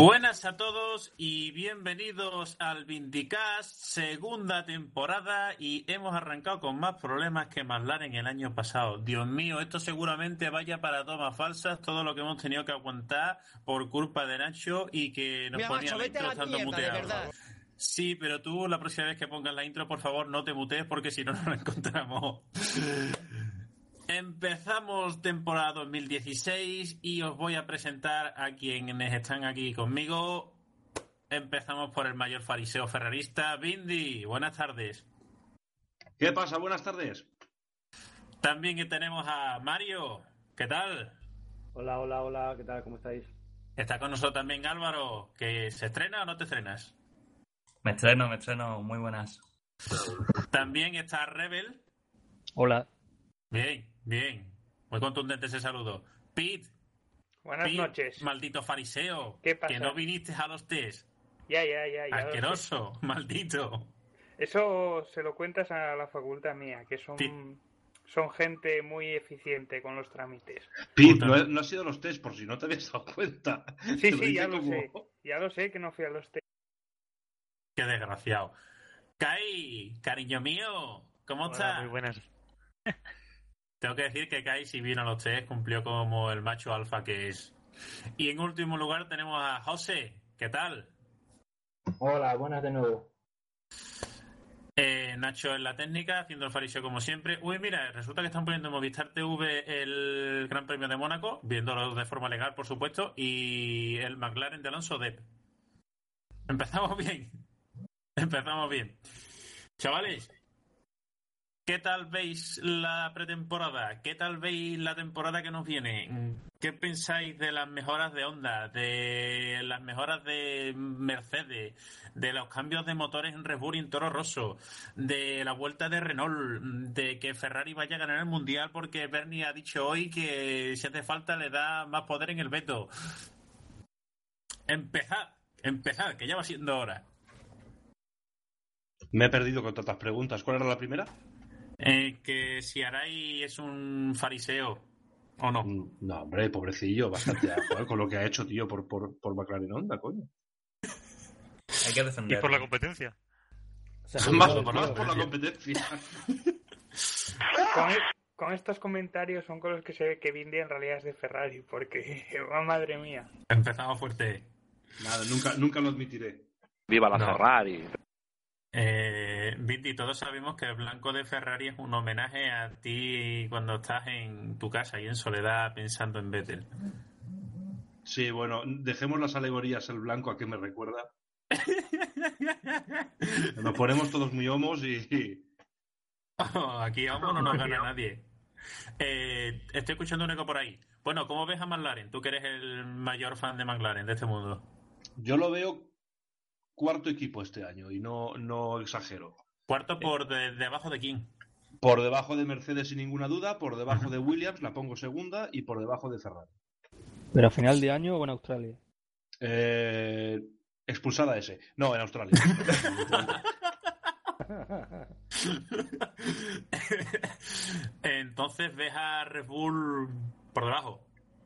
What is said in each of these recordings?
Buenas a todos y bienvenidos al Vindicast, segunda temporada y hemos arrancado con más problemas que McLaren el año pasado. Dios mío, esto seguramente vaya para tomas falsas, todo lo que hemos tenido que aguantar por culpa de Nacho y que nos Mira, ponía macho, la estando mierda, de muteado. verdad. Sí, pero tú la próxima vez que pongas la intro, por favor, no te mutees porque si no, no la encontramos. Empezamos temporada 2016 y os voy a presentar a quienes están aquí conmigo. Empezamos por el mayor fariseo ferrarista, Bindi. Buenas tardes. ¿Qué pasa? Buenas tardes. También que tenemos a Mario. ¿Qué tal? Hola, hola, hola, ¿qué tal? ¿Cómo estáis? Está con nosotros también Álvaro. ¿Que se estrena o no te estrenas? Me estreno, me estreno, muy buenas. También está Rebel. Hola. Bien, bien. Muy contundente ese saludo. Pete. Buenas Pete, noches. Maldito fariseo. ¿Qué pasa? Que no viniste a los test. Ya, ya, ya. ya. Asqueroso, maldito. Eso se lo cuentas a la facultad mía, que son, son gente muy eficiente con los trámites. Pete, no, no ha sido los test, por si no te habías dado cuenta. Sí, sí, ya lo sé. Ya lo sé que no fui a los test. Qué desgraciado. Kai, cariño mío, ¿cómo Hola, estás? muy buenas. Tengo que decir que Kai, si vino a los test, cumplió como el macho alfa que es. Y en último lugar tenemos a José. ¿Qué tal? Hola, buenas de nuevo. Eh, Nacho en la técnica, haciendo el fariseo como siempre. Uy, mira, resulta que están poniendo en Movistar TV el Gran Premio de Mónaco, viéndolo de forma legal, por supuesto, y el McLaren de Alonso Depp. Empezamos bien. Empezamos bien. Chavales, ¿qué tal veis la pretemporada? ¿Qué tal veis la temporada que nos viene? ¿Qué pensáis de las mejoras de Honda, de las mejoras de Mercedes, de los cambios de motores en Red Bull y en Toro Rosso, de la vuelta de Renault, de que Ferrari vaya a ganar el Mundial porque Bernie ha dicho hoy que si hace falta le da más poder en el veto? Empezad, empezad, que ya va siendo hora. Me he perdido con tantas preguntas. ¿Cuál era la primera? Eh, que si Arai es un fariseo o no. Mm, No, hombre, pobrecillo, bastante a jugar con lo que ha hecho, tío, por, por, por McLaren Honda, coño. Hay que Y defender. por la competencia. Más, más por la competencia. Con, con estos comentarios son con los que se ve que Vindy en realidad es de Ferrari, porque, oh, madre mía. Empezamos fuerte. Nada, nunca, nunca lo admitiré. Viva la No. Ferrari. Eh, Vinti, todos sabemos que el blanco de Ferrari es un homenaje a ti cuando estás en tu casa y en soledad pensando en Vettel. Sí, bueno, dejemos las alegorías el blanco a qué me recuerda. Nos ponemos todos muy homos y... Oh, aquí vamos, no nos gana nadie. Eh, estoy escuchando un eco por ahí. Bueno, ¿cómo ves a McLaren? Tú que eres el mayor fan de McLaren de este mundo. Yo lo veo cuarto equipo este año y no, no exagero. Cuarto por de- debajo de King. Por debajo de Mercedes sin ninguna duda, por debajo de Williams la pongo segunda y por debajo de Ferrari. ¿Pero a final de año o en Australia? Eh, expulsada ese. No, en Australia. Entonces ves a Red Bull por debajo.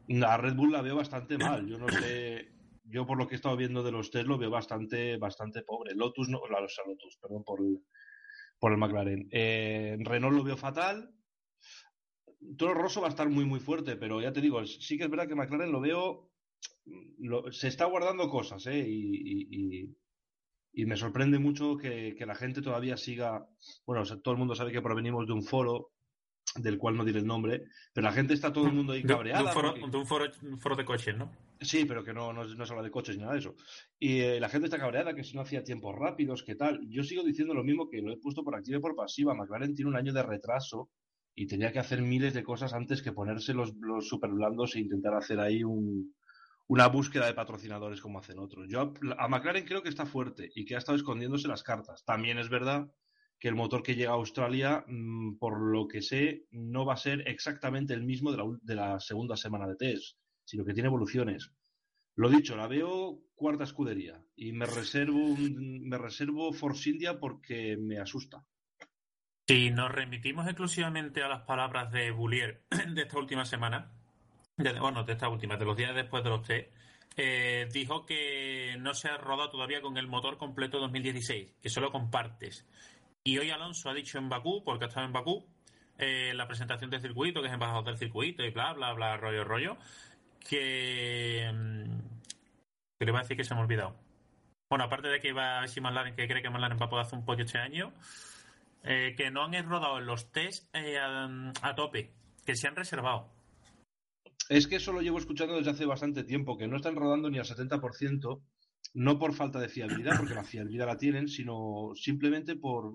La Red Bull la veo bastante mal. Yo no sé. Yo, por lo que he estado viendo de los test, lo veo bastante, bastante pobre. Lotus, no. La, o sea, Lotus, perdón, por el, por el McLaren. Eh, Renault lo veo fatal. Toro Rosso va a estar muy, muy fuerte, pero ya te digo, sí que es verdad que McLaren lo veo. lo- se está guardando cosas, ¿eh? Y, y- y- y me sorprende mucho que, que la gente todavía siga. Bueno, o sea, todo el mundo sabe que provenimos de un foro del cual no diré el nombre, pero la gente está todo el mundo ahí De, de cabreada. un, foro, porque- de un foro, un foro de coches, ¿no? Sí, pero que no, no, no se habla de coches ni nada de eso. Y eh, la gente está cabreada que si no hacía tiempos rápidos, que tal. Yo sigo diciendo lo mismo que lo he puesto por activa y por pasiva. McLaren tiene un año de retraso y tenía que hacer miles de cosas antes que ponerse los, super blandos e intentar hacer ahí un, una búsqueda de patrocinadores como hacen otros. Yo a, McLaren creo que está fuerte y que ha estado escondiéndose las cartas. También es verdad que el motor que llega a Australia, mm, por lo que sé, no va a ser exactamente el mismo de la, de la segunda semana de test, sino que tiene evoluciones. Lo dicho, la veo cuarta escudería y me reservo me reservo Force India porque me asusta. Si nos remitimos exclusivamente a las palabras de Boulier de esta última semana, de- bueno, de esta última, de los días después de los test, eh, dijo que no se ha rodado todavía con el motor completo 2016, que solo con partes. Y hoy Alonso ha dicho en Bakú, porque ha estado en Bakú, eh, la presentación del circuito, que es embajador del circuito y bla, bla, bla, rollo, rollo, que... mm, que le iba a decir que se me ha olvidado. Bueno, aparte de que iba a McLaren, que cree que McLaren va a poder hacer un podio este año, eh, que no han rodado los test eh, a, tope, que se han reservado. Es que eso lo llevo escuchando desde hace bastante tiempo, que no están rodando ni al 70%, no por falta de fiabilidad, porque la fiabilidad la tienen, sino simplemente por,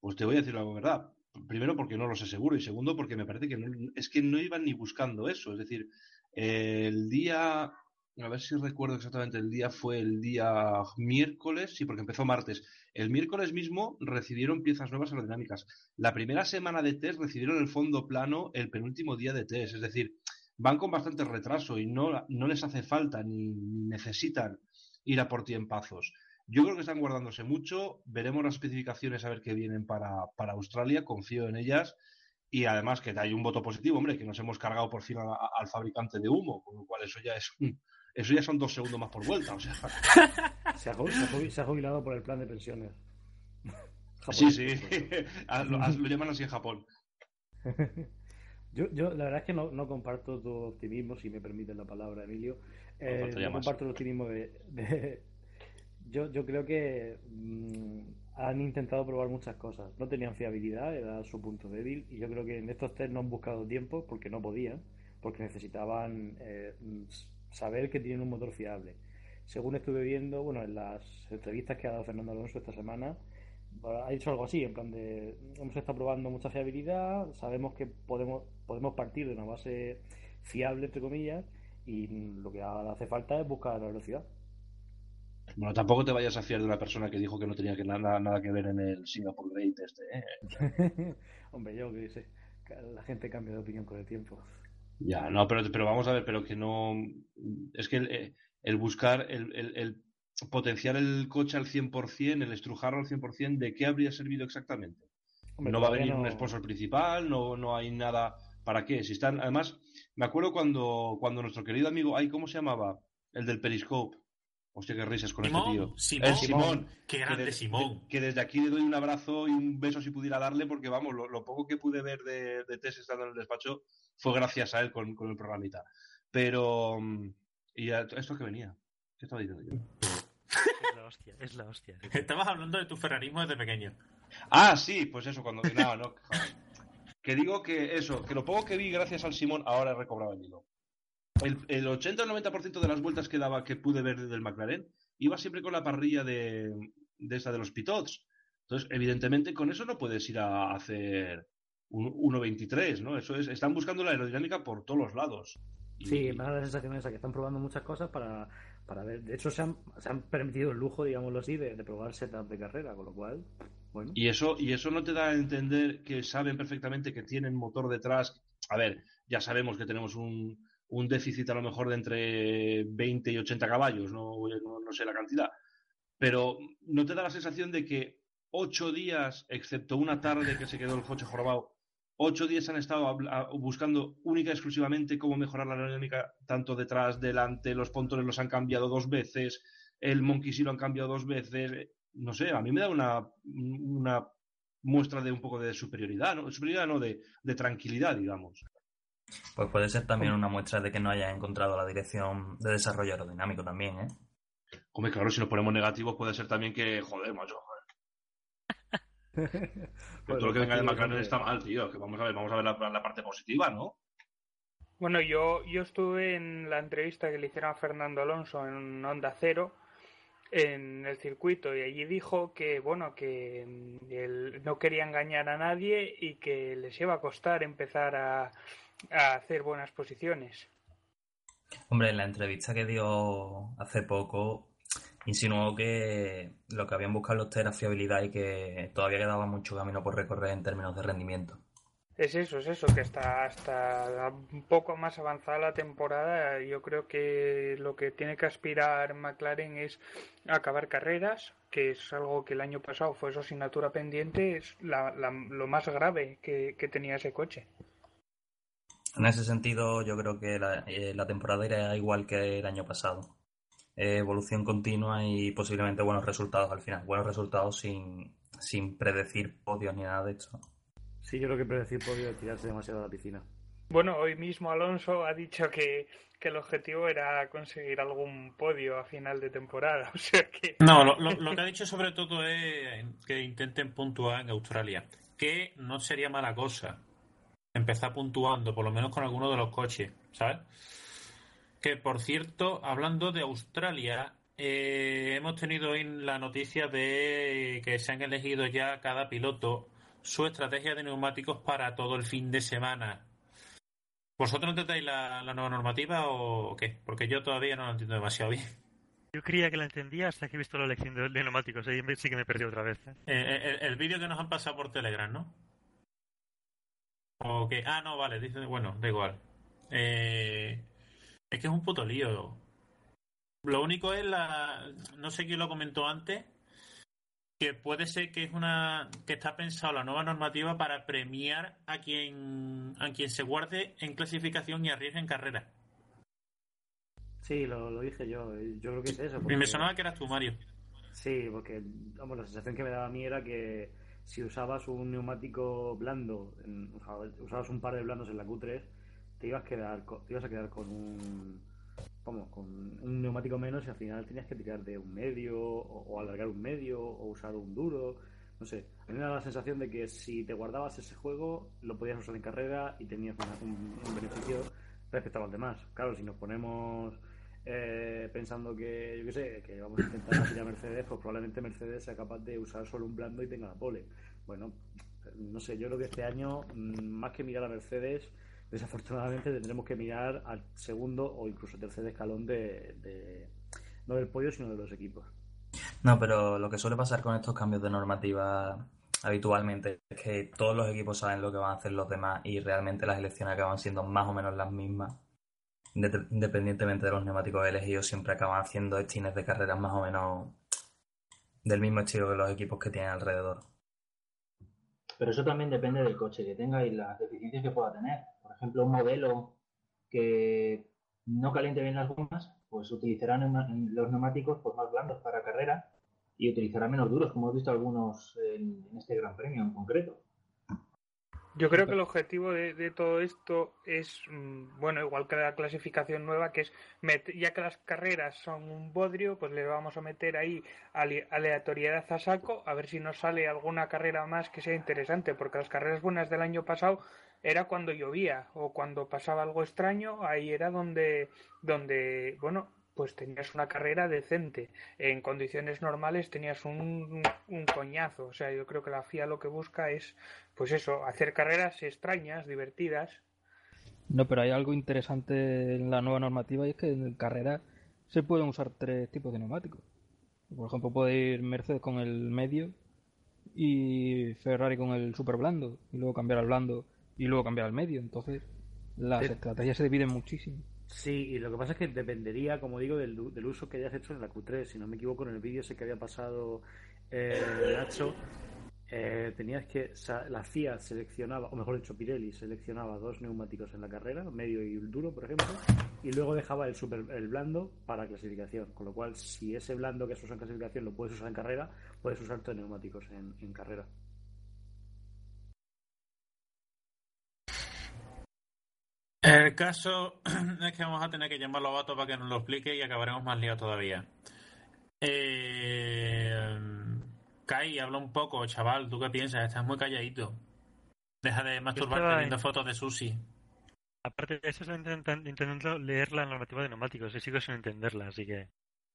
pues te voy a decir la verdad. Primero porque no lo sé seguro y segundo porque me parece que no, es que no iban ni buscando eso. Es decir, el día, a ver si recuerdo exactamente, el día fue el día miércoles, sí, porque empezó martes. El miércoles mismo recibieron piezas nuevas aerodinámicas. La primera semana de test recibieron el fondo plano el penúltimo día de test. Es decir, van con bastante retraso y no, no les hace falta ni, necesitan ir a por tiempazos. Yo creo que están guardándose mucho. Veremos las especificaciones a ver qué vienen para, para Australia. Confío en ellas. Y además que hay un voto positivo, hombre, que nos hemos cargado por fin a- a- al fabricante de humo, con lo cual eso ya es un- eso ya son dos segundos más por vuelta. O sea, Se ha, se jubilado por el plan de pensiones. sí, sí. Ah, lo, lo llaman así en Japón. Yo, yo la verdad es que no, no comparto tu optimismo, si me permiten la palabra, Emilio. Eh, no más. comparto el optimismo de... de- Yo, yo creo que mm, han intentado probar muchas cosas. No tenían fiabilidad, era su punto débil, y yo creo que en estos test no han buscado tiempo porque no podían, porque necesitaban eh, saber que tienen un motor fiable. Según estuve viendo, bueno, en las entrevistas que ha dado Fernando Alonso esta semana, ha dicho algo así, en plan de hemos estado probando mucha fiabilidad, sabemos que podemos, podemos partir de una base fiable, entre comillas, y lo que hace falta es buscar la velocidad. Bueno, tampoco te vayas a fiar de una persona que dijo que no tenía que nada, nada que ver en el Singapore Great este, ¿eh? Hombre, yo que sé, la gente cambia de opinión con el tiempo. Ya, no, pero, pero vamos a ver, pero que no. Es que el, eh, el buscar, el, el- el potenciar el coche al 100%, el estrujarlo al 100%, ¿de qué habría servido exactamente? Hombre, no va a venir un no- sponsor principal, no, no hay nada. ¿Para qué? Si están. Además, me acuerdo cuando, cuando nuestro querido amigo, ay, ¿cómo se llamaba? El del Periscope. Hostia, qué risas con Simón, este tío. Simón. El Simón. Qué que grande de- Simón. Que desde aquí le doy un abrazo y un beso si pudiera darle, porque vamos, lo, lo poco que pude ver de, de Tess estando en el despacho fue gracias a él con, con el programita. Pero. mm, ¿Y a- esto que venía? ¿Qué estaba diciendo yo? Es la hostia, es la hostia. Estabas hablando de tu ferrarismo desde pequeño. Ah, sí, pues eso, cuando. No, no. joder. Que digo que eso, que lo poco que vi gracias al Simón, ahora he recobrado el hilo. El, el 80 o 90% de las vueltas que daba, que pude ver del McLaren, iba siempre con la parrilla de, de esa de los pitots. Entonces, evidentemente, con eso no puedes ir a hacer un 1.23, ¿no? Eso es, están buscando la aerodinámica por todos los lados. Y- Sí, me da la sensación esa que están probando muchas cosas para, para ver. De hecho, se han, se han permitido el lujo, digámoslo así, de, de probar setup de carrera, con lo cual, bueno. Y eso, y eso no te da a entender que saben perfectamente que tienen motor detrás. A ver, ya sabemos que tenemos un, un déficit a lo mejor de entre 20 y 80 caballos, no, no, no sé la cantidad. Pero no te da la sensación de que ocho días, excepto una tarde que se quedó el coche jorobado, ocho días han estado buscando única y exclusivamente cómo mejorar la aerodinámica, tanto detrás, delante, los pontones los han cambiado dos veces, el Monkey sí lo han cambiado dos veces. No sé, a mí me da una, una muestra de un poco de superioridad, ¿no? Superioridad no, de, de tranquilidad, digamos. Pues puede ser también una muestra de que no hayas encontrado la dirección de desarrollo aerodinámico también, ¿eh? Hombre, claro, si nos ponemos negativos puede ser también que, joder, macho, joder. Todo lo que venga de McLaren está mal, tío. Que vamos a ver, vamos a ver la, la parte positiva, ¿no? Bueno, yo, yo estuve en la entrevista que le hicieron a Fernando Alonso en Onda Cero en el circuito y allí dijo que bueno que él no quería engañar a nadie y que les iba a costar empezar a, a hacer buenas posiciones. Hombre, en la entrevista que dio hace poco, insinuó que lo que habían buscado los era fiabilidad y que todavía quedaba mucho camino por recorrer en términos de rendimiento. Es eso, es eso, que está hasta un poco más avanzada la temporada. Yo creo que lo que tiene que aspirar McLaren es acabar carreras, que es algo que el año pasado fue su asignatura pendiente, es la- la- lo más grave que, que tenía ese coche. En ese sentido, yo creo que la, eh, la temporada irá igual que el año pasado. Eh, evolución continua y posiblemente buenos resultados al final. Buenos resultados sin, sin predecir podios ni nada de esto. Sí, yo creo que predecir podio es tirarse demasiado a la piscina. Bueno, hoy mismo Alonso ha dicho que, que el objetivo era conseguir algún podio a final de temporada. O sea que. No, lo, lo- lo que ha dicho sobre todo es que intenten puntuar en Australia. Que no sería mala cosa empezar puntuando, por lo menos con alguno de los coches, ¿sabes? Que por cierto, hablando de Australia, eh, hemos tenido hoy la noticia de que se han elegido ya cada piloto su estrategia de neumáticos para todo el fin de semana. ¿Vosotros entendáis la, la nueva normativa o qué? Porque yo todavía no la entiendo demasiado bien. Yo creía que la entendía hasta que he visto la elección de, de neumáticos. Ahí sí que me perdí otra vez. ¿eh? Eh, el, el vídeo que nos han pasado por Telegram, ¿no? O que, ah, no, vale, dice, bueno, da igual. Eh, es que es un puto lío. Lo único es la, no sé quién lo comentó antes, que puede ser que es una, que está pensado la nueva normativa para premiar a quien, a quien se guarde en clasificación y arriesgue en carrera. Sí, lo, lo dije yo. Yo creo que es eso. Y me sonaba que eras tú, Mario. Sí, porque vamos, la sensación que me daba a mí era que si usabas un neumático blando, en- o sea, usabas un par de blandos en la Q3, te ibas, a quedar, te ibas a quedar con un vamos, con un neumático menos y al final tenías que tirar de un medio o, o alargar un medio o usar un duro. No sé, a mí me da la sensación de que si te guardabas ese juego, lo podías usar en carrera y tenías un beneficio respecto a los demás. Claro, si nos ponemos eh, pensando que, yo qué sé, que vamos a intentar batir a Mercedes, pues probablemente Mercedes sea capaz de usar solo un blando y tenga la pole. Bueno, no sé, yo creo que este año, mm, más que mirar a Mercedes, desafortunadamente tendremos que mirar al segundo o incluso tercer escalón de, de- no del podio, sino de los equipos. No, pero lo que suele pasar con estos cambios de normativa habitualmente es que todos los equipos saben lo que van a hacer los demás y realmente las elecciones acaban siendo más o menos las mismas. Inde- Independientemente de los neumáticos elegidos, siempre acaban haciendo destines de carreras más o menos del mismo estilo que los equipos que tienen alrededor. Pero eso también depende del coche que tenga y las deficiencias que pueda tener. Por ejemplo, un modelo que no caliente bien las gomas, pues utilizará neuma- los neumáticos pues, más blandos para carrera y utilizará menos duros, como hemos visto algunos en este Gran Premio en concreto. Yo creo que el objetivo de, de todo esto es, mm, bueno, igual que la clasificación nueva, que es, met- ya que las carreras son un bodrio, pues le vamos a meter ahí ale- aleatoriedad a saco, a ver si nos sale alguna carrera más que sea interesante, porque las carreras buenas del año pasado era cuando llovía o cuando pasaba algo extraño, ahí era donde, donde, bueno, pues tenías una carrera decente. En condiciones normales tenías un, un coñazo. O sea, yo creo que la FIA lo que busca es, pues eso, hacer carreras extrañas, divertidas. No, pero hay algo interesante en la nueva normativa y es que en carrera se pueden usar tres tipos de neumáticos. Por ejemplo, puede ir Mercedes con el medio y Ferrari con el super blando y luego cambiar al blando y luego cambiar al medio. Entonces, las Sí. estrategias se dividen muchísimo. Sí, y lo que pasa es que dependería, como digo, del, uso que hayas hecho en la Q3. Si no me equivoco, en el vídeo ese que había pasado eh, Nacho, eh, tenías que la FIA seleccionaba, o mejor dicho, Pirelli seleccionaba dos neumáticos en la carrera, medio y duro, por ejemplo, y luego dejaba el super, el blando para clasificación. Con lo cual, si ese blando que has usado en clasificación lo puedes usar en carrera, puedes usar tus neumáticos en, en carrera. El caso es que vamos a tener que llamarlo a Bato para que nos lo explique y acabaremos más liados todavía. Eh, Kai, habla un poco, chaval. ¿Tú qué piensas? Estás muy calladito. Deja de masturbarte viendo en- fotos de sushi. Aparte de eso, estoy intentan- intentando leer la normativa de neumáticos y sigo sin entenderla, así que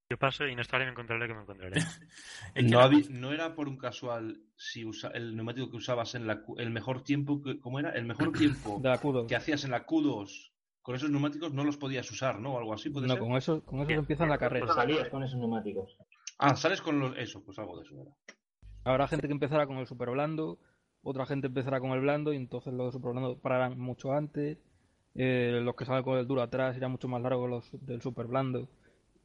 yo paso y no estaré me encontraré que me encontraré. no, era por un casual si usa, el neumático que usabas en la Q- el mejor tiempo que, ¿cómo era? El mejor tiempo De la Q2. que hacías en la Q2 con esos neumáticos no los podías usar, ¿no? O algo así, ¿puede No, ser? con eso, con eso empieza la carrera. Pues salías con esos neumáticos. Ah, sales con los eso, pues algo de eso era. Habrá gente que empezará con el super blando, otra gente empezará con el blando y entonces los de super blando pararán mucho antes. Eh, los que salgan con el duro atrás irán mucho más largo que los del super blando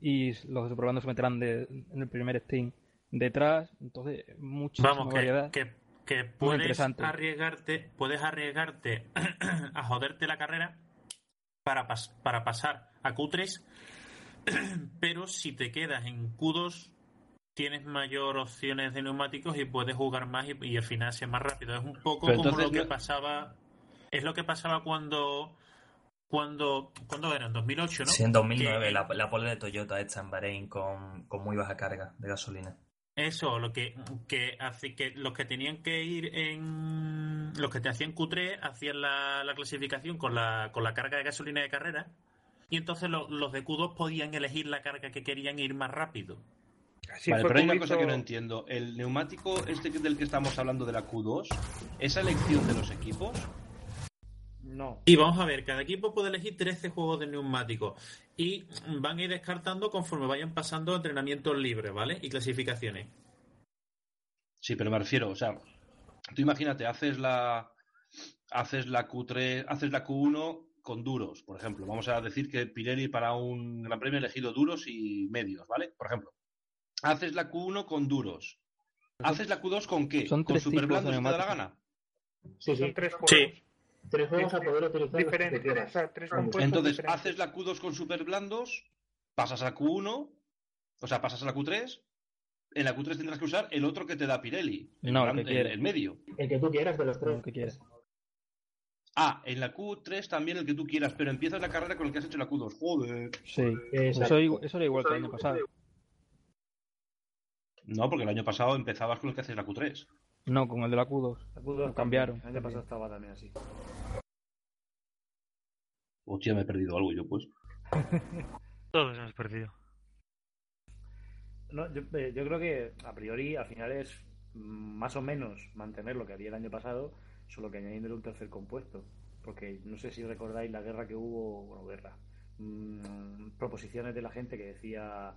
y los de super blando se meterán de- en el primer steam detrás. Entonces, que, variedad. que, que puedes arriesgarte, puedes arriesgarte a joderte la carrera para, pas- para pasar a Q3, pero si te quedas en Q2 tienes mayor opciones de neumáticos y puedes jugar más y, y al final ser más rápido. Es un poco Pero como entonces lo que no- pasaba, es lo que pasaba cuando cuando cuando era en 2008, ¿no? Sí, en 2009, Que- la, la pole de Toyota hecha en Bahrein con, con muy baja carga de gasolina. Eso, lo que, que hace que los que tenían que ir en. Los que te hacían Q3 hacían la, la clasificación con la, con la carga de gasolina de carrera. Y entonces lo- los de Q2 podían elegir la carga que querían ir más rápido. vale, pero hay una cosa que no entiendo. El neumático este del que estamos hablando de la Q2, ¿esa elección de los equipos? No. Y vamos a ver, cada equipo puede elegir 13 juegos de neumáticos. Y van a ir descartando conforme vayan pasando entrenamientos libres, ¿vale? Y clasificaciones. Sí, pero me refiero, o sea, tú imagínate, haces la haces la Q3, haces la Q1 con duros, por ejemplo. Vamos a decir que Pirelli para un Gran Premio ha elegido duros y medios, ¿vale? Por ejemplo. Haces la Q1 con duros. ¿Haces la Q2 con qué? son ¿Con tres super blando si te da la gana? Sí, Son tres juegos. Sí. Tres juegos a poder utilizar los que Diferentes, o sea, tres Entonces, diferentes. haces la Q2 con super blandos, pasas a Q1, o sea, pasas a la Q3. En la Q3 tendrás que usar el otro que te da Pirelli, el, No, el gran- que el- el medio. El que tú quieras de los tres. Lo que quieras. Ah, en la Q3 también el que tú quieras, pero empiezas la carrera con el que has hecho en la Q2. Joder. Sí. Eso, eso era igual que el año pasado. No, porque el año pasado empezabas con el que haces la Q3. No, con el de la Q2. La Q2 Lo cambiaron. El año pasado estaba también así. Hostia, me he perdido algo yo, pues. Todos hemos perdido. No, yo, eh, yo creo que a priori al final es más o menos mantener lo que había el año pasado, solo que añadiéndole un tercer compuesto. Porque no sé si recordáis la guerra que hubo, bueno, guerra, mm, proposiciones de la gente que decía,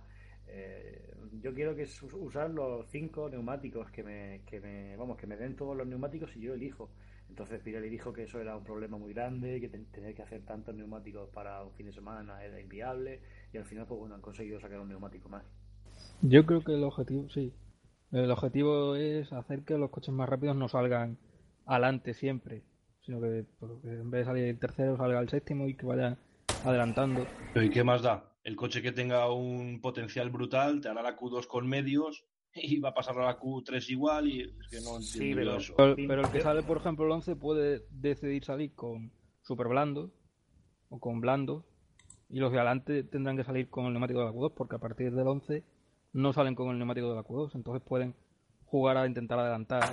eh, yo quiero que usar los cinco neumáticos, que me, que me, vamos, que me den todos los neumáticos y yo elijo. Entonces Pirelli dijo que eso era un problema muy grande, que ten- tener que hacer tantos neumáticos para un fin de semana era inviable y al final pues bueno han conseguido sacar un neumático más. Yo creo que el objetivo, sí. El objetivo es hacer que los coches más rápidos no salgan adelante siempre, sino que, pues, que en vez de salir el tercero salga el séptimo y que vayan adelantando. ¿y qué más da? El coche que tenga un potencial brutal te hará la Q2 con medios y va a pasar a la Q3 igual y es que no entiendo Sí, pero- eso. Pero, pero el que sale, por ejemplo, el 11 puede decidir salir con super blando o con blando y los de adelante tendrán que salir con el neumático de la Q2 porque a partir del 11 no salen con el neumático de la Q2, entonces pueden jugar a intentar adelantar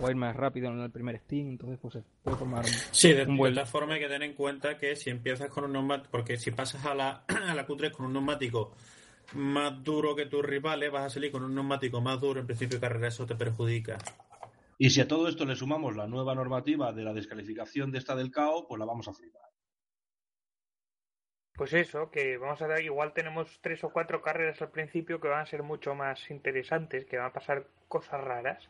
o a ir más rápido en el primer Steam, entonces pues se puede formar un, Sí, de, un buen... todas formas hay que tener en cuenta que si empiezas con un neumático, porque si pasas a la, a la Q3 con un neumático más duro que tus rivales, vas a salir con un neumático más duro, en principio de carrera eso te perjudica. Y si a todo esto le sumamos la nueva normativa de la descalificación de esta del CAO, pues la vamos a flipar. Pues eso, que vamos a dar, igual tenemos tres o cuatro carreras al principio que van a ser mucho más interesantes, que van a pasar cosas raras,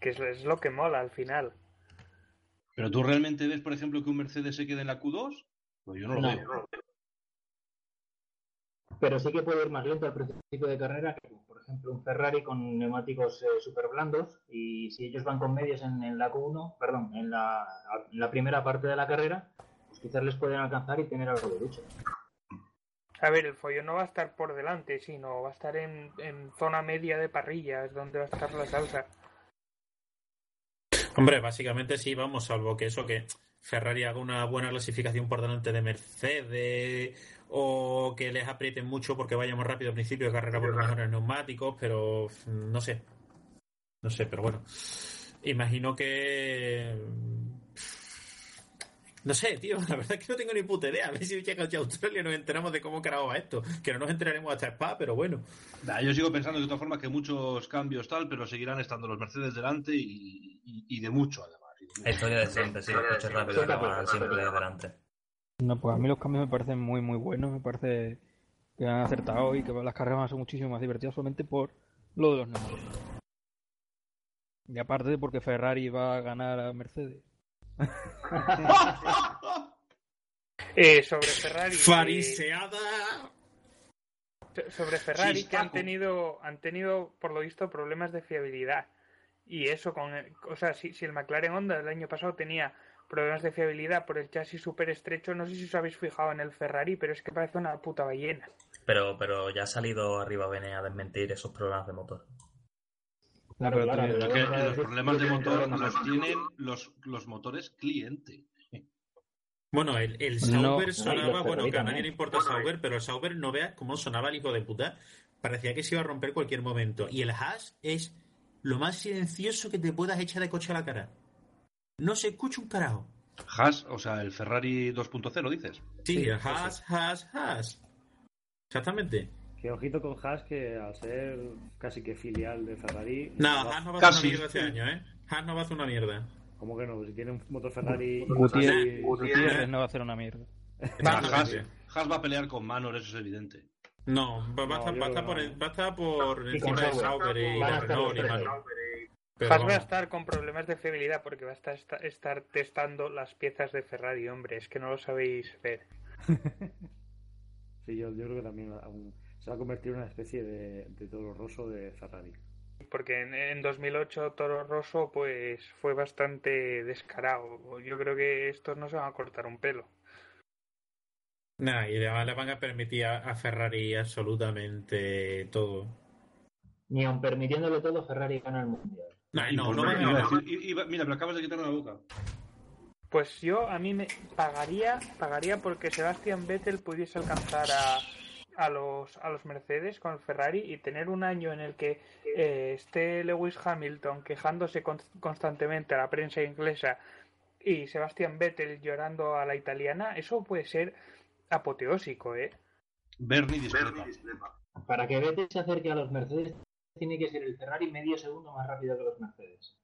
que es, es lo que mola al final. ¿Pero tú realmente ves, por ejemplo, que un Mercedes se quede en la Q2? Pues yo no lo No. veo. Pero sí que puede ir más lento al principio de carrera que, por ejemplo, un Ferrari con neumáticos eh, super blandos y si ellos van con medios en, en la Q1, perdón, en la, en la primera parte de la carrera, pues quizás les pueden alcanzar y tener algo de lucha. A ver, el follón no va a estar por delante, sino va a estar en, en zona media de parrilla, es donde va a estar la salsa. Hombre, básicamente sí, vamos, salvo que eso, que Ferrari haga una buena clasificación por delante de Mercedes o que les aprieten mucho porque vayamos rápido al principio de carrera por mejores neumáticos, pero mm, no sé. No sé, pero bueno. Imagino que. No sé, tío, la verdad es que no tengo ni puta idea. A ver si llega a Australia y nos enteramos de cómo carajo va esto. Que no nos enteraremos hasta Spa, pero bueno. Nah, yo sigo pensando de otra forma que muchos cambios tal, pero seguirán estando los Mercedes delante y, y- y de mucho además. de. La historia de siempre, sí, los coches rápidos que van siempre delante. No, pues a mí los cambios me parecen muy, muy buenos. Me parece que han acertado y que las carreras van a ser muchísimo más divertidas solamente por lo de los neumáticos. Y aparte porque Ferrari va a ganar a Mercedes. Eh, sobre Ferrari. eh, Fariseada. so- sobre Ferrari, que han tenido, han tenido, por lo visto, problemas de fiabilidad. Y eso, con el- o sea, si, si el McLaren Honda el año pasado tenía problemas de fiabilidad por el chasis súper estrecho, no sé si os habéis fijado en el Ferrari, pero es que parece una puta ballena. Pero, pero ya ha salido arriba Bene a desmentir esos problemas de motor. Pero claro, que los problemas de motor los tienen los, los motores cliente. Bueno, el, el Sauber no, sonaba, bueno, que a nadie le importa el Sauber, pero el Sauber no veas cómo sonaba el hijo de puta. Parecía que se iba a romper cualquier momento. Y el Haas es lo más silencioso que te puedas echar de coche a la cara. No se escucha un carajo. Haas, o sea, el Ferrari 2.0, dices. Sí, Sí, el eso Haas, Haas, Haas. Exactamente. Que ojito con Haas, que al ser casi que filial de Ferrari. No, Haas no va a hacer una mierda este año, ¿eh? Haas no va a hacer una mierda. ¿Cómo que no? Si tiene un motor Ferrari. Gutiérrez, no va a hacer una mierda. Haas, va a pelear con Manor, eso es evidente. No, va, No, estar, yo va a estar por, no. va a estar por encima de Sauber. Y de Renault y. Manor. Pero Haas va a estar con problemas de fiabilidad porque va a estar, esta- estar testando las piezas de Ferrari, hombre, es que no lo sabéis ver. Sí, yo, yo creo que también aún se va a convertir en una especie de, de toro roso de Ferrari. Porque en, en 2008 Toro Rosso pues fue bastante descarado. Yo creo que estos no se van a cortar un pelo. Nah, y además le van a permitir a, Ferrari absolutamente todo. Ni aun permitiéndolo todo, Ferrari gana el mundial. Nah, no, no iba- mira, me lo acabas de quitar la boca. Pues yo a mí me pagaría, pagaría porque Sebastian Vettel pudiese alcanzar a, a los a los Mercedes con el Ferrari y tener un año en el que eh, esté Lewis Hamilton quejándose con- constantemente a la prensa inglesa y Sebastian Vettel llorando a la italiana, eso puede ser apoteósico, ¿eh? Bernie discrepa. Para que Vettel se acerque a los Mercedes, tiene que ser el Ferrari medio segundo más rápido que los Mercedes.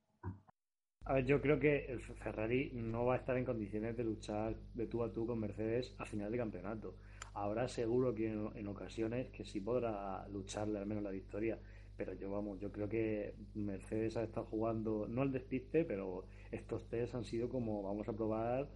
A ver, yo creo que el Ferrari no va a estar en condiciones de luchar de tú a tú con Mercedes a final de campeonato. Ahora seguro que en, en ocasiones que sí podrá lucharle al menos la victoria. Pero yo vamos, yo creo que Mercedes ha estado jugando, no al despiste, pero estos test han sido como vamos a probar,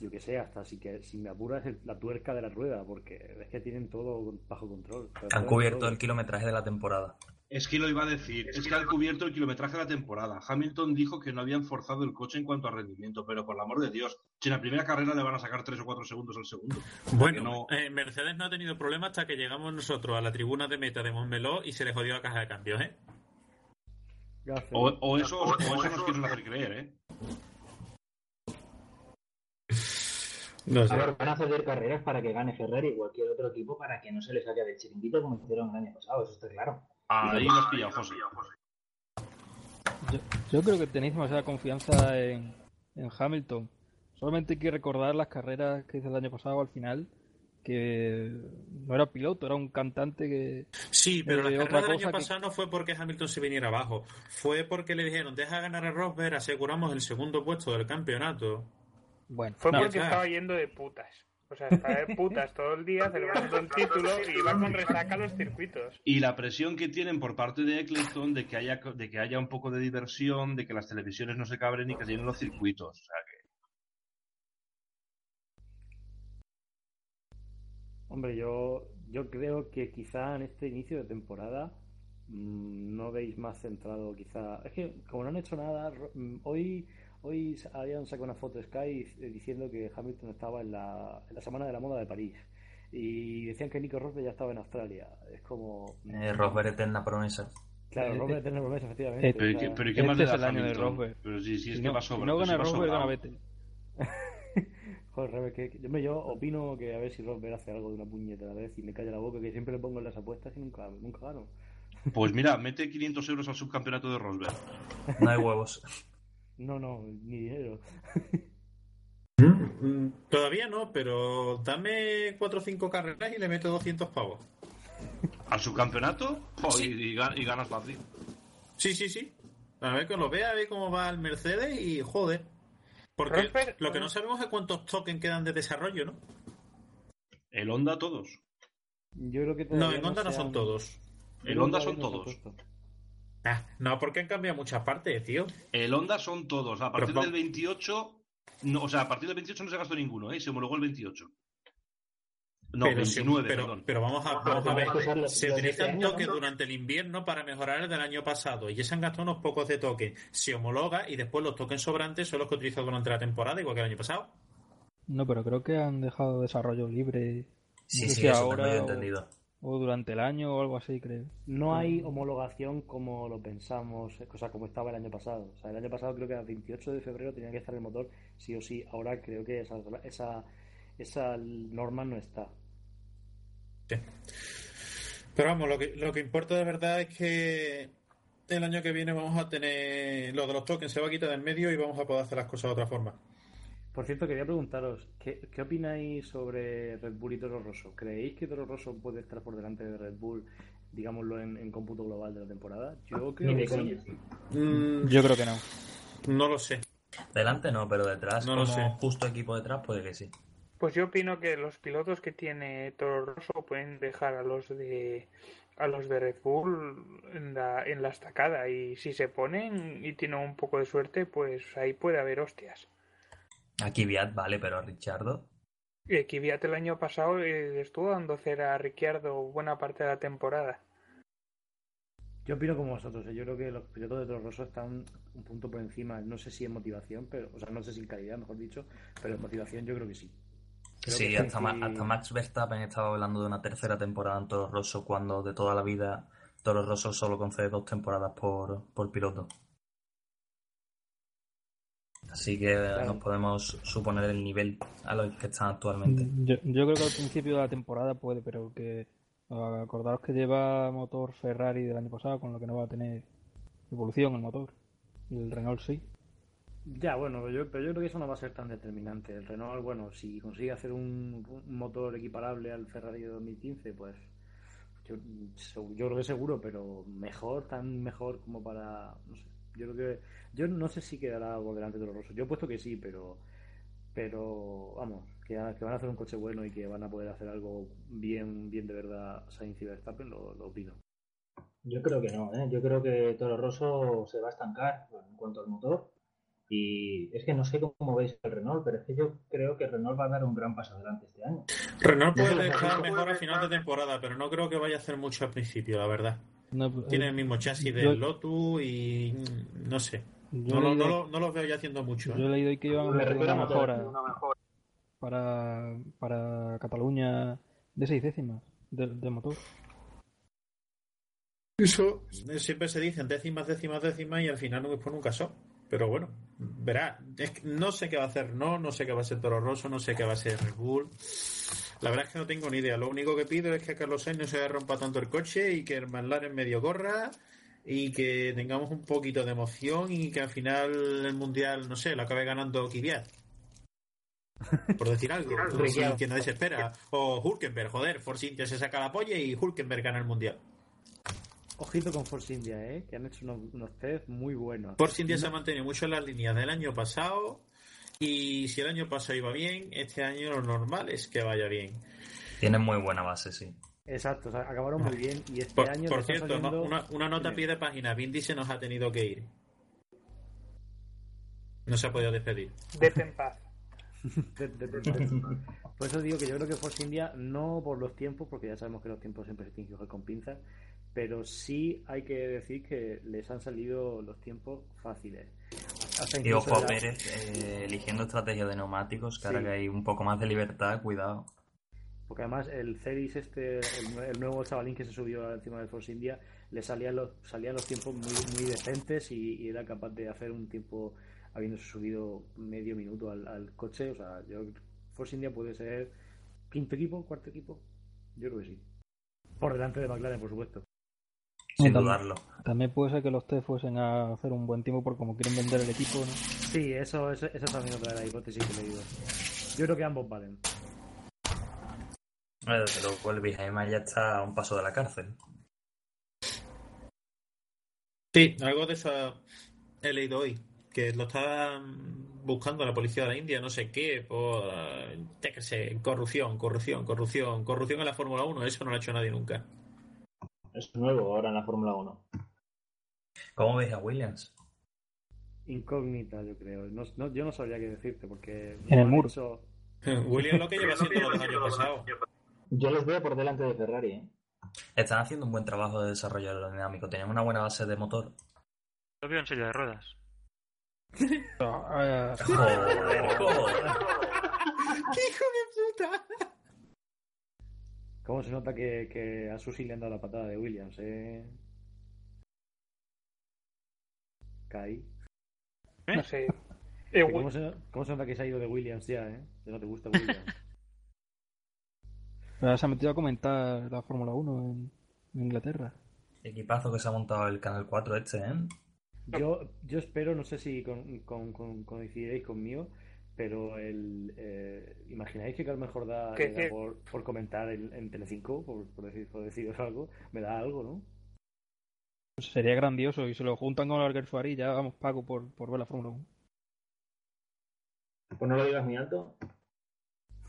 yo que sé, hasta si que si me apuras la tuerca de la rueda, porque es que tienen todo bajo control. Han cubierto todo. el kilometraje de la temporada. Es que lo iba a decir, es que han cubierto el kilometraje de la temporada. Hamilton dijo que no habían forzado el coche en cuanto a rendimiento, pero por el amor de Dios, si en la primera carrera le van a sacar 3 o 4 segundos al segundo. Bueno, no- eh, Mercedes no ha tenido problema hasta que llegamos nosotros a la tribuna de meta de Montmeló y se le jodió la caja de cambios, ¿eh? Gracias. O, o eso, o eso nos quieren hacer creer, ¿eh? No sé. A ver, van a ceder carreras para que gane Ferrari y cualquier otro equipo para que no se les saque de chiringuito como hicieron el año pasado, eso está claro. Ahí nos pilla, José. Yo, yo creo que tenéis demasiada confianza en, en Hamilton. Solamente hay que recordar las carreras que hizo el año pasado al final, que no era piloto, era un cantante que... Sí, pero la otra carrera del cosa año que- pasado no fue porque Hamilton se viniera abajo, fue porque le dijeron, deja ganar a Rosberg, aseguramos el segundo puesto del campeonato. Bueno, Fue no, porque estaba yendo de putas. O sea, estaba de putas todo el día celebrando el título y iba con resaca a los circuitos. Y la presión que tienen por parte de Eccleston de que haya de que haya un poco de diversión, de que las televisiones no se cabren y que tienen los circuitos. O sea que Hombre, yo, yo creo que quizá en este inicio de temporada mm, no veis más centrado, quizá. Es que como no han hecho nada, mm, hoy hoy habían sacado una foto de Sky diciendo que Hamilton estaba en la, en la semana de la moda de París y decían que Nico Rosberg ya estaba en Australia. Es como. Eh, Rosberg eterna promesa. Claro, Rosberg tiene promesa, efectivamente. Pero, ¿y o qué, sea, pero ¿y qué más le este da es el año de? Rosberg. Pero si, si es Si que no, va si sobre. no gana si Rosberg, gana. Vettel. Joder, que yo, me- yo opino que a ver si Rosberg hace algo de una puñetera vez y me calla la boca, que siempre le pongo en las apuestas y nunca, nunca gano. Pues mira, mete 500 euros al subcampeonato de Rosberg. No hay huevos. No, no, ni dinero. Todavía no, pero dame 4 o 5 carreras y le meto 200 pavos. ¿Al subcampeonato? Sí. y, y gan- y ganas fácil. Sí, sí, sí. A ver que lo vea, a ver cómo va el Mercedes y joder. Porque Rosberg, lo que no sabemos es cuántos tokens quedan de desarrollo, ¿no? El Honda todos. Yo creo que No, en Honda no son todos. El Honda son todos. Ah, no, porque han cambiado muchas partes, tío. El Honda son todos. A partir Pero- del 28. No, o sea, a partir del 28 no se gastó ninguno, ¿eh? Se homologó el 28. No, pero, si- 29, pero, perdón. pero vamos a, pero vamos a ver. Se utilizan ¿no? durante el invierno para mejorar el del año pasado. Y ya se han gastado unos pocos de tokens. Se homologa y después los tokens sobrantes son los que utilizan durante la temporada, igual que el año pasado. No, pero creo que han dejado desarrollo libre. Sí, no sé sí, si eso ahora o- entendido. O durante el año o algo así, creo. No hay homologación como lo pensamos, o sea, como estaba el año pasado. O sea, el año pasado creo que el 28 de febrero tenía que estar el motor sí o sí. Ahora creo que esa, esa, esa norma no está. Pero vamos, lo que, lo que importa de verdad es que el año que viene vamos a tener. Lo de los tokens se va a quitar del medio y vamos a poder hacer las cosas de otra forma. Por cierto, quería preguntaros, ¿qué, qué opináis sobre Red Bull y Toro Rosso? ¿Creéis que Toro Rosso puede estar por delante de Red Bull, digámoslo, en, en cómputo global de la temporada? Yo creo Ni de que sí. Mm, Yo creo que no. no lo sé. Delante no, pero detrás, No lo como sé. justo equipo detrás, puede que sí. Pues yo opino que los pilotos que tiene Toro Rosso pueden dejar a los de a los de Red Bull en la, en la estacada y si se ponen y tienen un poco de suerte, pues ahí puede haber hostias. Aquí Viat vale, pero a Richardo. Eh, Kvyat el año pasado eh, estuvo dando cera a Ricciardo buena parte de la temporada. Yo opino como vosotros, ¿eh? yo creo que los pilotos de Toro Rosso están un punto por encima, no sé si en motivación, pero, o sea, no sé si en calidad, mejor dicho, pero en motivación yo creo que sí. Creo sí, que hasta, Ma- sí. hasta Max Verstappen estaba hablando de una tercera temporada en Toro Rosso cuando de toda la vida Toro Rosso solo concede dos temporadas por, por piloto. Así que nos podemos suponer el nivel a los que están actualmente. Yo, yo creo que al principio de la temporada puede, pero que acordaros que lleva motor Ferrari del año pasado, con lo que no va a tener evolución el motor. Y el Renault sí. Ya, bueno, yo, pero yo creo que eso no va a ser tan determinante. El Renault, bueno, si consigue hacer un, un motor equiparable al Ferrari de 2015, pues yo, yo creo que seguro, pero mejor, tan mejor como para, no sé, yo creo que, yo no sé si quedará por delante de los Rosso. Yo he puesto que sí, pero, pero vamos, que, que van a hacer un coche bueno y que van a poder hacer algo bien, bien de verdad Sainz y Verstappen, lo, lo opino. Yo creo que no, ¿eh? yo creo que Toro Rosso se va a estancar en cuanto al motor. Y es que no sé cómo veis el Renault, pero es que yo creo que Renault va a dar un gran paso adelante este año. Renault puede dejar mejor a final de temporada, pero no creo que vaya a hacer mucho al principio, la verdad. No, pues, Tiene eh, el mismo chasis yo- del Lotus y mm, no sé. No, lo- he leído- no, lo- no los veo ya haciendo mucho. Yo he ¿eh? leído que iban a refiero una mejora una mejora. para, para Cataluña de seis décimas de, de motor. Eso siempre se dicen décimas, décimas, décimas y al final no, después nunca son. Pero bueno, verá, es que no sé qué va a hacer no, no sé qué va a ser Toro Rosso, no sé qué va a ser Red Bull. La verdad es que no tengo ni idea. Lo único que pido es que a Carlos Sainz no se rompa tanto el coche y que el McLaren medio corra y que tengamos un poquito de emoción y que al final el mundial, no sé, lo acabe ganando Kvyat. Por decir algo, que nadie se espera. O Hulkenberg, joder, Force India se saca la polla y Hulkenberg gana el mundial. Ojito con Force India, ¿eh? que han hecho unos, unos test muy buenos. Force India se ha mantenido mucho en las líneas del año pasado y si el año pasado iba bien, este año lo normal es que vaya bien. Tienen muy buena base, sí. Exacto, o sea, acabaron muy bien y este Por, año por cierto, no- una, una nota a pie de página, Vindi se nos ha tenido que ir. No se ha podido despedir. Vete en paz. De- de- de- de- por eso digo que yo creo que Force India, no por los tiempos, porque ya sabemos que los tiempos siempre se tienen que coger con pinzas, pero sí hay que decir que les han salido los tiempos fáciles. Y ojo a Pérez eh, eligiendo estrategia de neumáticos, que ahora que hay un poco más de libertad, cuidado. Porque además el Ceris, este, el, nue- el nuevo chavalín que se subió encima del Force India, le salían los, salían los tiempos muy, muy decentes y, y era capaz de hacer un tiempo habiéndose subido medio minuto al, al coche. O sea, yo Force India puede ser quinto equipo, cuarto equipo. Yo creo que sí. Por delante de McLaren, por supuesto. Sin También- dudarlo. También puede ser que los test fuesen a hacer un buen tiempo por como quieren vender el equipo, ¿no? Sí, eso, eso, esa es también otra de las hipótesis que he leído. Yo creo que ambos valen. Eh, Desde luego el ya está a un paso de la cárcel. Sí, algo de eso he leído hoy. Que lo estaban buscando la policía de la India, no sé qué, por. Ya que sé, corrupción, corrupción, corrupción. Corrupción en la Fórmula 1, eso no lo ha hecho nadie nunca. Es nuevo ahora en la Fórmula 1. ¿Cómo veis a Williams? Incógnita, yo creo. No, no- yo no sabría qué decirte porque. En el no muro. hecho- William lo que lleva siendo los años pasados. Yo los veo por delante de Ferrari, ¿eh? Están haciendo un buen trabajo de desarrollo aerodinámico. Tenían una buena base de motor. Lo veo en silla de ruedas. Ah, Joder, joder. ¡Qué hijo de puta! ¿Cómo se nota que, que a Susi le han dado la patada de Williams, eh? Kai. No sé. Eh, ¿Cómo se, ¿Cómo se nota que se ha ido de Williams ya, eh? Que no te gusta Williams. Se ha metido a comentar la Fórmula 1 en, en Inglaterra. Equipazo que se ha montado el Canal 4 este, ¿eh? Yo, yo espero, no sé si con, con- con- coincidiréis conmigo, pero el, eh, ¿imagináis que Jordá Que le da sí. por, por comentar en, en Telecinco, por, por, decir, por deciros algo? Me da algo, ¿no? Pues sería grandioso y se lo juntan con el Suárez y ya vamos pago por, por ver la Fórmula 1. Pues no lo digas muy alto.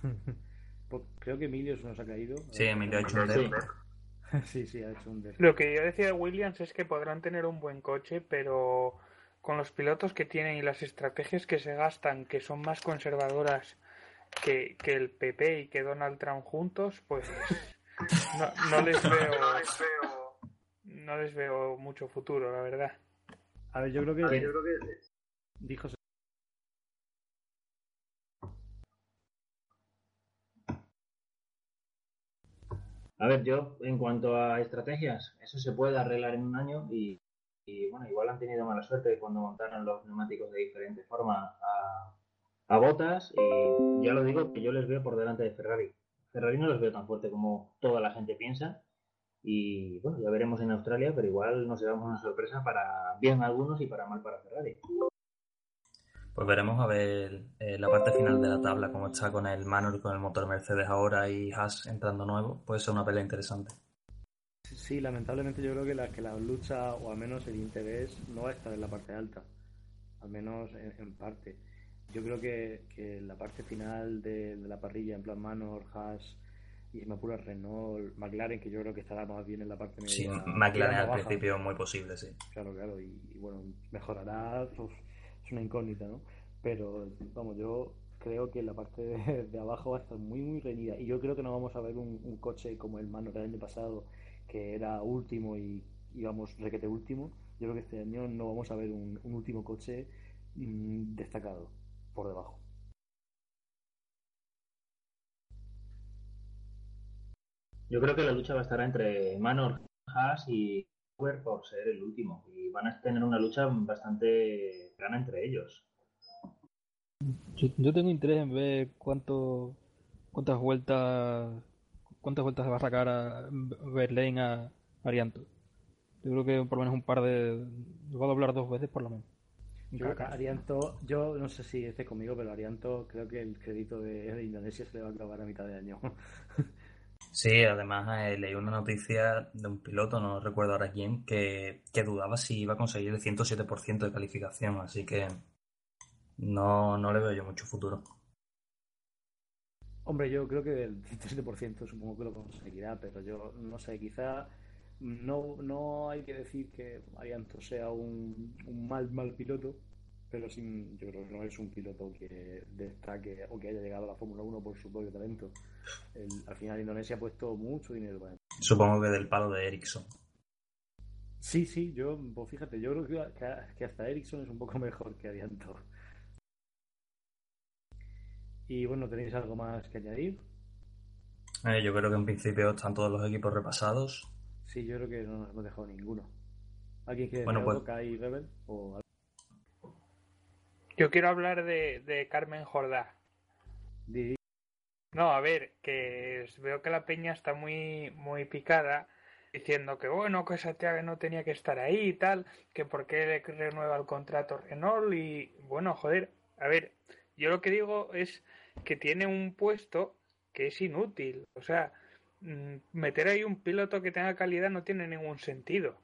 Pues creo que Emilio se nos ha caído. Sí, Emilio ha hecho un Sí. sí, sí, ha hecho un Lo que yo decía de Williams es que podrán tener un buen coche, pero con los pilotos que tienen y las estrategias que se gastan, que son más conservadoras que, que el PP y que Donald Trump juntos, pues no, no les veo no les veo mucho futuro, la verdad. A ver, yo creo que... Ver, yo Dijo... A ver, yo, en cuanto a estrategias, eso se puede arreglar en un año y, y, bueno, igual han tenido mala suerte cuando montaron los neumáticos de diferente forma a, a botas y ya lo digo que yo les veo por delante de Ferrari. Ferrari no los veo tan fuerte como toda la gente piensa y bueno, ya veremos en Australia, pero igual nos llevamos una sorpresa para bien algunos y para mal para Ferrari. Pues veremos a ver eh, la parte final de la tabla, cómo está con el Manor, con el motor Mercedes ahora y Haas entrando nuevo. Puede ser una pelea interesante. Sí, lamentablemente yo creo que la, que la lucha, o al menos el interés, no va a estar en la parte alta. Al menos en, en parte. Yo creo que, que la parte final de, de la parrilla, en plan Manor, Haas y si me apura Renault, McLaren, que yo creo que estará más bien en la parte media. Sí, McLaren al baja. principio muy posible, sí. Claro, claro, y, y bueno, mejorará, pues, es una incógnita, ¿no? Pero vamos, yo creo que la parte de, de abajo va a estar muy, muy reñida. Y yo creo que no vamos a ver un, un coche como el Mano del año pasado, que era último y íbamos requete último. Yo creo que este año no vamos a ver un, un último coche mm, destacado por debajo. Yo creo que la lucha va a estar entre Manor, Haas y Sauber por ser el último. Y van a tener una lucha bastante grana entre ellos. Yo, yo tengo interés en ver cuánto, cuántas vueltas cuántas vueltas se va a sacar a Berlín a Arianto. Yo creo que por lo menos un par de... Lo va a doblar dos veces por lo menos. En Yo. Arianto, yo no sé si esté conmigo, pero Arianto creo que el crédito de, de Indonesia se le va a acabar a mitad de año. Sí, además eh, leí una noticia de un piloto, no recuerdo ahora quién, que, que dudaba si iba a conseguir el 107% de calificación, así que no, no le veo yo mucho futuro. Hombre, yo creo que el 107% supongo que lo conseguirá, pero yo no sé, quizá no, no hay que decir que Arianto sea un, un mal, mal piloto, pero sin, yo creo que no es un piloto que destaque o que haya llegado a la Fórmula 1 por su propio talento. El- al final Indonesia ha puesto mucho dinero para él. Supongo que del palo de Ericsson. Sí, sí, yo, pues fíjate, yo creo que, que- hasta Ericsson es un poco mejor que Adianto. Y bueno, ¿tenéis algo más que añadir? Eh, yo creo que en principio están todos los equipos repasados. Sí, yo creo que no nos hemos dejado ninguno. ¿Alguien quiere Bueno, decir pues-? Kai Rebel? ¿O? Yo quiero hablar de, de Carmen Jordá. Di- No, a ver, que veo que la peña está muy, muy picada diciendo que bueno, que Santiago no tenía que estar ahí y tal, que por qué le renueva el contrato Renault y bueno, joder, a ver, yo lo que digo es que tiene un puesto que es inútil, o sea, mm, meter ahí un piloto que tenga calidad no tiene ningún sentido.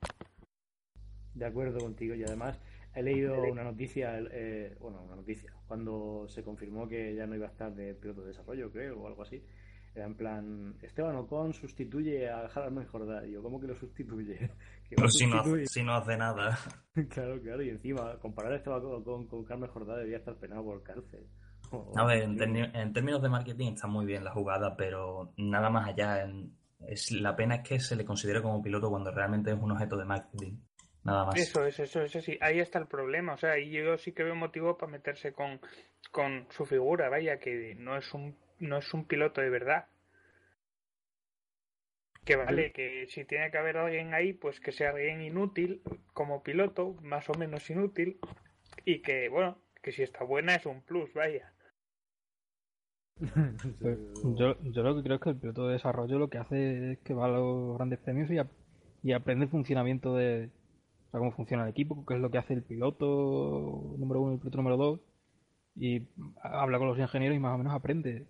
De acuerdo contigo y además he leído una noticia, eh, bueno, una noticia, cuando se confirmó que ya no iba a estar de piloto de desarrollo, creo, o algo así. Era en plan, Esteban Ocon sustituye a Harman Jordá. Y yo, ¿cómo que lo sustituye? ¿Que Pero lo si no, si no hace nada. Claro, claro, y encima comparar a Esteban Ocon con Carmen Jordá debería estar penado por cárcel. O- A ver, en, términos de marketing está muy bien la jugada, pero nada más allá. en- es, la pena es que se le considere como piloto cuando realmente es un objeto de marketing. Nada más. Eso es, eso es así. Ahí está el problema. O sea, y yo sí que veo motivo para meterse con, con su figura. Vaya, que no es un, no es un piloto de verdad. Que vale, que si tiene que haber alguien ahí, pues que sea alguien inútil como piloto, más o menos inútil. Y que, bueno, que si está buena es un plus, vaya. Yo, yo lo que creo es que el piloto de desarrollo lo que hace es que va a los grandes premios y, ap- y aprende el funcionamiento de o sea, cómo funciona el equipo, qué es lo que hace el piloto número uno y el piloto número dos y habla con los ingenieros y más o menos aprende.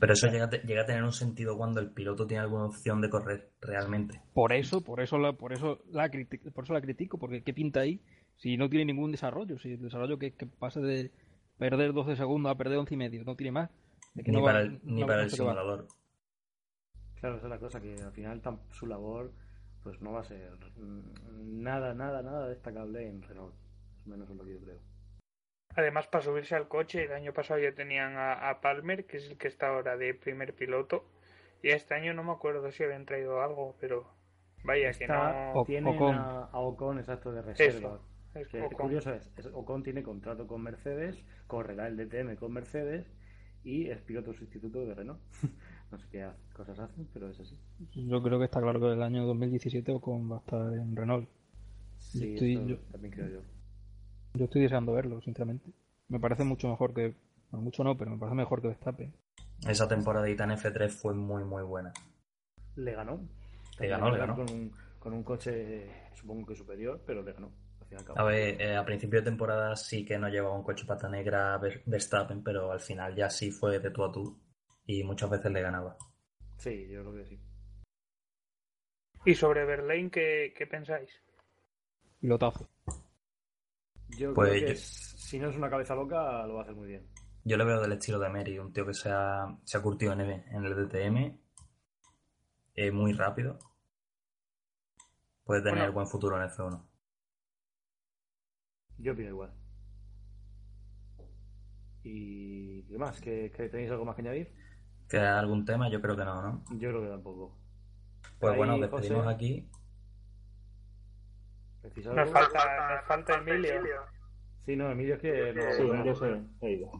Pero eso llega llega a tener un sentido cuando el piloto tiene alguna opción de correr realmente. Por eso, por eso la, por eso la critico, por eso la critico, porque qué pinta ahí si no tiene ningún desarrollo, si el desarrollo que, que pase de perder 12 segundos a perder 11 y medio, no tiene más. Que Ni no va- para el, ni no- para el simulador. Claro, esa es la cosa, que al final su labor pues no va a ser nada, nada, nada destacable en Renault. Menos es lo que yo creo. Además, para subirse al coche, el año pasado ya tenían a, a Palmer, que es el que está ahora de primer piloto. Y este año no me acuerdo si habían traído algo, pero vaya que no. tienen Ocon. A, a Ocon exacto de reserva. Eso, es Que Ocon. curioso es, es- Ocon tiene contrato con Mercedes, correrá el DTM con Mercedes y es piloto sustituto de Renault. no sé qué cosas hacen, pero es así. Yo creo que está claro que el año 2017 Ocon va a estar en Renault. Sí, estoy- eso yo- también creo yo. Yo estoy deseando verlo, sinceramente. Me parece mucho mejor que. Bueno, mucho no, pero me parece mejor que Verstappen. Esa temporadita en F3 fue muy, muy buena. Le ganó. Le ganó, le ganó. Con un, con un coche, supongo que superior, pero le ganó. A ver, eh, a principio de temporada sí que no llevaba un coche pata negra Ver- Verstappen, pero al final ya sí fue de tú a tú y muchas veces le ganaba. Sí, yo creo que sí. ¿Y sobre Berlín qué, qué pensáis? Pilotazo. Yo Pues creo que yo- es- si no es una cabeza loca, lo va a hacer muy bien. Yo le veo del estilo de Mary, un tío que se ha, se ha curtido en el, en el DTM, eh, muy rápido. Puede tener Bueno. buen futuro en F1. Yo opino igual. ¿Y qué más? ¿Que, que tenéis algo más que añadir? ¿Queda algún tema? Yo creo que no, ¿no? Yo creo que tampoco. Pues Ahí, bueno, despedimos José. aquí. ¿Decís Nos falta, nos falta Emilio. Sí, no, Emilio es que no. Sí, yo se he ido.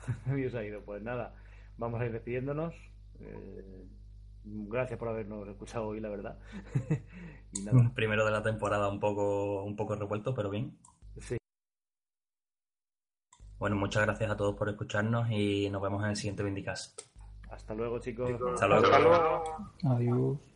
Emilio se ha ido. Pues nada, vamos a ir despidiéndonos. Eh, gracias por habernos escuchado hoy, la verdad. y nada, Primero de la temporada un poco, un poco revuelto, pero bien. sí. Bueno, muchas gracias a todos por escucharnos y nos vemos en el siguiente Vindicast. Hasta luego, chicos. Hasta luego. Hasta luego. Adiós.